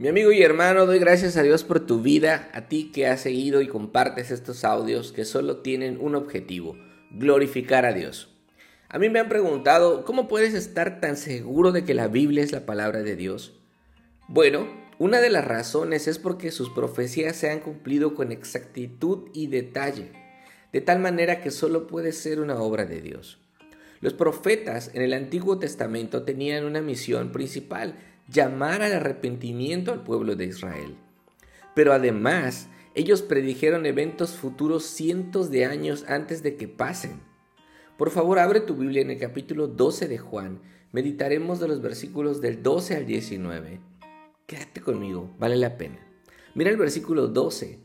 Mi amigo y hermano, doy gracias a Dios por tu vida, a ti que has seguido y compartes estos audios que solo tienen un objetivo, glorificar a Dios. A mí me han preguntado, ¿cómo puedes estar tan seguro de que la Biblia es la palabra de Dios? Bueno, una de las razones es porque sus profecías se han cumplido con exactitud y detalle, de tal manera que solo puede ser una obra de Dios. Los profetas en el Antiguo Testamento tenían una misión principal llamar al arrepentimiento al pueblo de Israel. Pero además, ellos predijeron eventos futuros cientos de años antes de que pasen. Por favor, abre tu Biblia en el capítulo 12 de Juan. Meditaremos de los versículos del 12 al 19. Quédate conmigo, vale la pena. Mira el versículo 12.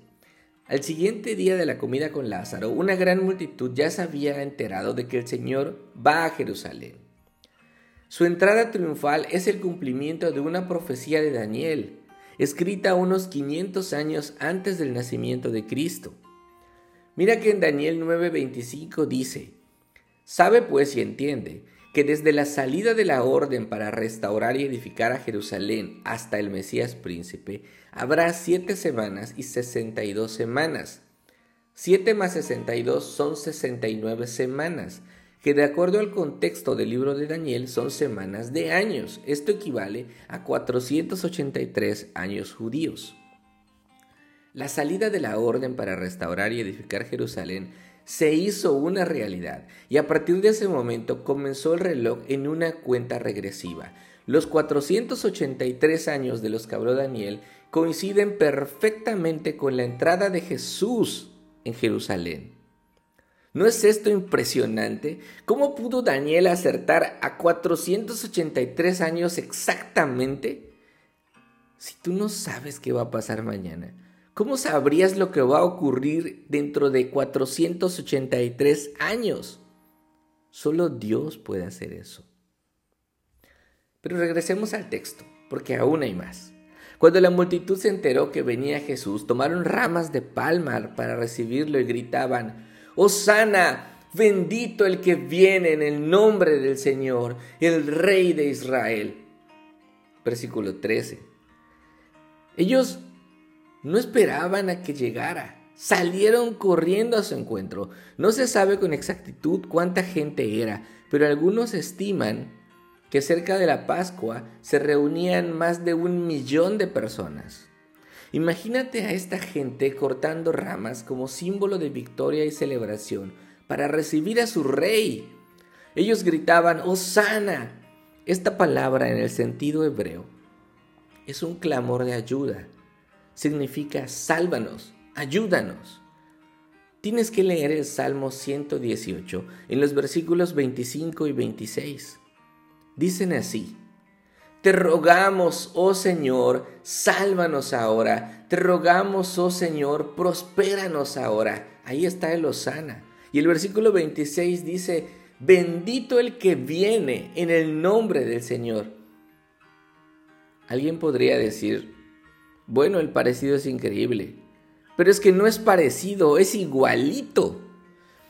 Al siguiente día de la comida con Lázaro, una gran multitud ya se había enterado de que el Señor va a Jerusalén. Su entrada triunfal es el cumplimiento de una profecía de Daniel, escrita unos 500 años antes del nacimiento de Cristo. Mira que en Daniel 9:25 dice, Sabe pues y entiende que desde la salida de la orden para restaurar y edificar a Jerusalén hasta el Mesías príncipe, habrá siete semanas y sesenta y dos semanas. Siete más sesenta y dos son sesenta y nueve semanas, que de acuerdo al contexto del libro de Daniel son semanas de años. Esto equivale a 483 años judíos. La salida de la orden para restaurar y edificar Jerusalén se hizo una realidad y a partir de ese momento comenzó el reloj en una cuenta regresiva. Los 483 años de los que habló Daniel coinciden perfectamente con la entrada de Jesús en Jerusalén. ¿No es esto impresionante? ¿Cómo pudo Daniel acertar a 483 años exactamente? Si tú no sabes qué va a pasar mañana, ¿cómo sabrías lo que va a ocurrir dentro de 483 años? Solo Dios puede hacer eso. Pero regresemos al texto, porque aún hay más. Cuando la multitud se enteró que venía Jesús, tomaron ramas de palma para recibirlo y gritaban, Osana, bendito el que viene en el nombre del Señor, el Rey de Israel. Versículo 13. Ellos no esperaban a que llegara. Salieron corriendo a su encuentro. No se sabe con exactitud cuánta gente era, pero algunos estiman que cerca de la Pascua se reunían más de un millón de personas. Imagínate a esta gente cortando ramas como símbolo de victoria y celebración para recibir a su rey. Ellos gritaban, Osana. Esta palabra en el sentido hebreo es un clamor de ayuda. Significa sálvanos, ayúdanos. Tienes que leer el Salmo 118 en los versículos 25 y 26. Dicen así, te rogamos, oh Señor, sálvanos ahora. Te rogamos, oh Señor, prospéranos ahora. Ahí está el Osana. Y el versículo 26 dice, bendito el que viene en el nombre del Señor. Alguien podría decir, bueno, el parecido es increíble, pero es que no es parecido, es igualito.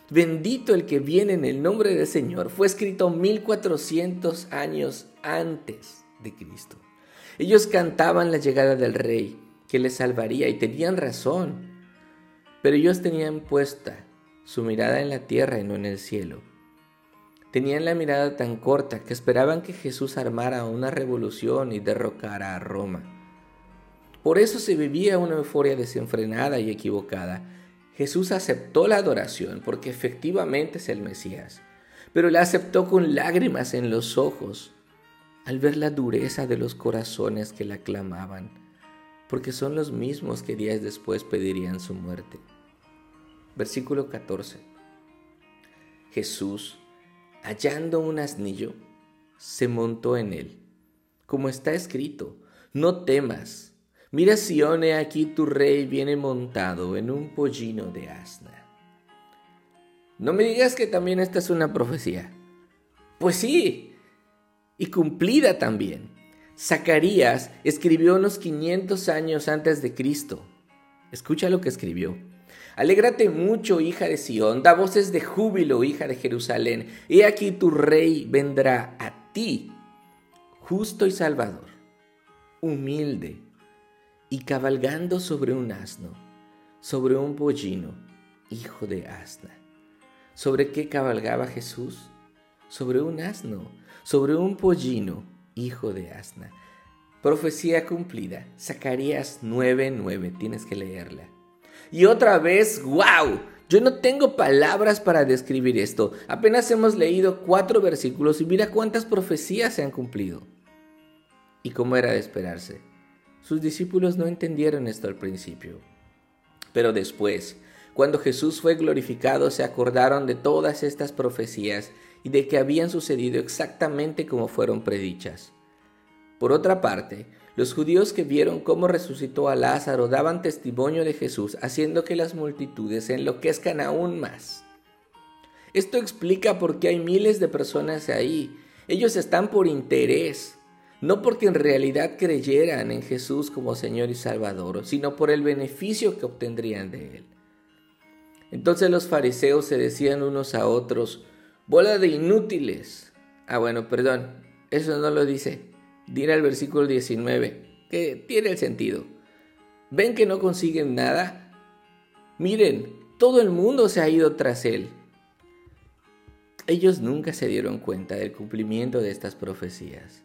Bendito el que viene en el nombre del Señor. Fue escrito 1400 años antes de Cristo. Ellos cantaban la llegada del Rey, que les salvaría, y tenían razón. Pero ellos tenían puesta su mirada en la tierra y no en el cielo. Tenían la mirada tan corta que esperaban que Jesús armara una revolución y derrocara a Roma. Por eso se vivía una euforia desenfrenada y equivocada. Jesús aceptó la adoración porque efectivamente es el Mesías, pero la aceptó con lágrimas en los ojos al ver la dureza de los corazones que la clamaban, porque son los mismos que días después pedirían su muerte. Versículo 14. Jesús, hallando un asnillo, se montó en él, como está escrito, no temas, mira Sión, aquí tu rey viene montado en un pollino de asna. No me digas que también esta es una profecía. Pues sí, y cumplida también. Zacarías escribió unos 500 años antes de Cristo. Escucha lo que escribió. Alégrate mucho, hija de Sión, da voces de júbilo, hija de Jerusalén. He aquí tu rey vendrá a ti, justo y salvador, humilde, y cabalgando sobre un asno, sobre un pollino, hijo de asna. ¿Sobre qué cabalgaba Jesús? Sobre un asno, sobre un pollino, hijo de asna. Profecía cumplida. Zacarías 9:9. Tienes que leerla. Y otra vez, wow. Yo no tengo palabras para describir esto. Apenas hemos leído cuatro versículos y mira cuántas profecías se han cumplido. Y como era de esperarse, sus discípulos no entendieron esto al principio. Pero después, cuando Jesús fue glorificado, se acordaron de todas estas profecías y de que habían sucedido exactamente como fueron predichas. Por otra parte, los judíos que vieron cómo resucitó a Lázaro daban testimonio de Jesús, haciendo que las multitudes se enloquezcan aún más. Esto explica por qué hay miles de personas ahí. Ellos están por interés, no porque en realidad creyeran en Jesús como Señor y Salvador, sino por el beneficio que obtendrían de Él. Entonces los fariseos se decían unos a otros, bola de inútiles. Ah, bueno, perdón, eso no lo dice dirá el versículo 19, que tiene el sentido. ¿Ven que no consiguen nada? Miren, todo el mundo se ha ido tras él. Ellos nunca se dieron cuenta del cumplimiento de estas profecías.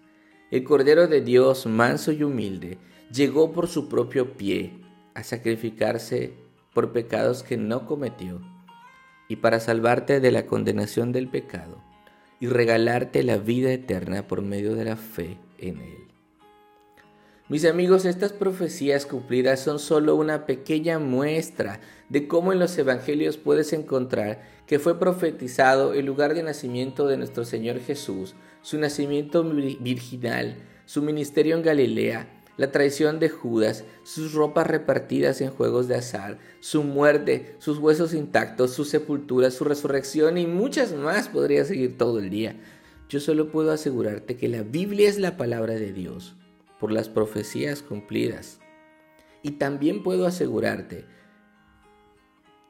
El Cordero de Dios, manso y humilde, llegó por su propio pie a sacrificarse por pecados que no cometió y para salvarte de la condenación del pecado y regalarte la vida eterna por medio de la fe en Él. Mis amigos, estas profecías cumplidas son solo una pequeña muestra de cómo en los evangelios puedes encontrar que fue profetizado el lugar de nacimiento de nuestro Señor Jesús, su nacimiento virginal, su ministerio en Galilea, la traición de Judas, sus ropas repartidas en juegos de azar, su muerte, sus huesos intactos, su sepultura, su resurrección y muchas más podría seguir todo el día. Yo solo puedo asegurarte que la Biblia es la palabra de Dios por las profecías cumplidas. Y también puedo asegurarte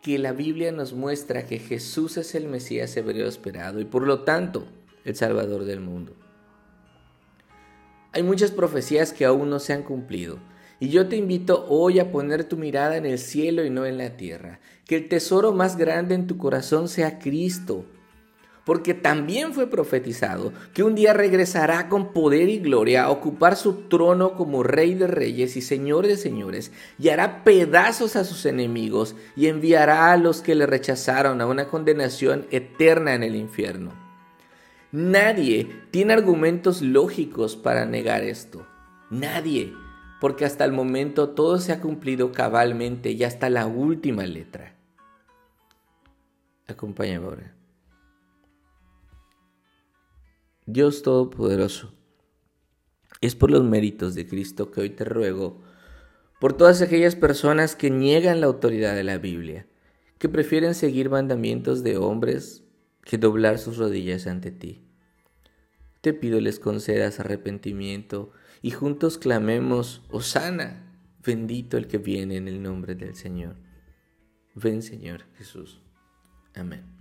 que la Biblia nos muestra que Jesús es el Mesías hebreo esperado y por lo tanto el Salvador del mundo. Hay muchas profecías que aún no se han cumplido. Y yo te invito hoy a poner tu mirada en el cielo y no en la tierra. Que el tesoro más grande en tu corazón sea Cristo porque también fue profetizado que un día regresará con poder y gloria a ocupar su trono como rey de reyes y señor de señores, y hará pedazos a sus enemigos y enviará a los que le rechazaron a una condenación eterna en el infierno. Nadie tiene argumentos lógicos para negar esto. Nadie, porque hasta el momento todo se ha cumplido cabalmente y hasta la última letra. Acompáñame ahora. Dios Todopoderoso, es por los méritos de Cristo que hoy te ruego por todas aquellas personas que niegan la autoridad de la Biblia, que prefieren seguir mandamientos de hombres que doblar sus rodillas ante ti. Te pido les concedas arrepentimiento y juntos clamemos, Osana, bendito el que viene en el nombre del Señor. Ven Señor Jesús. Amén.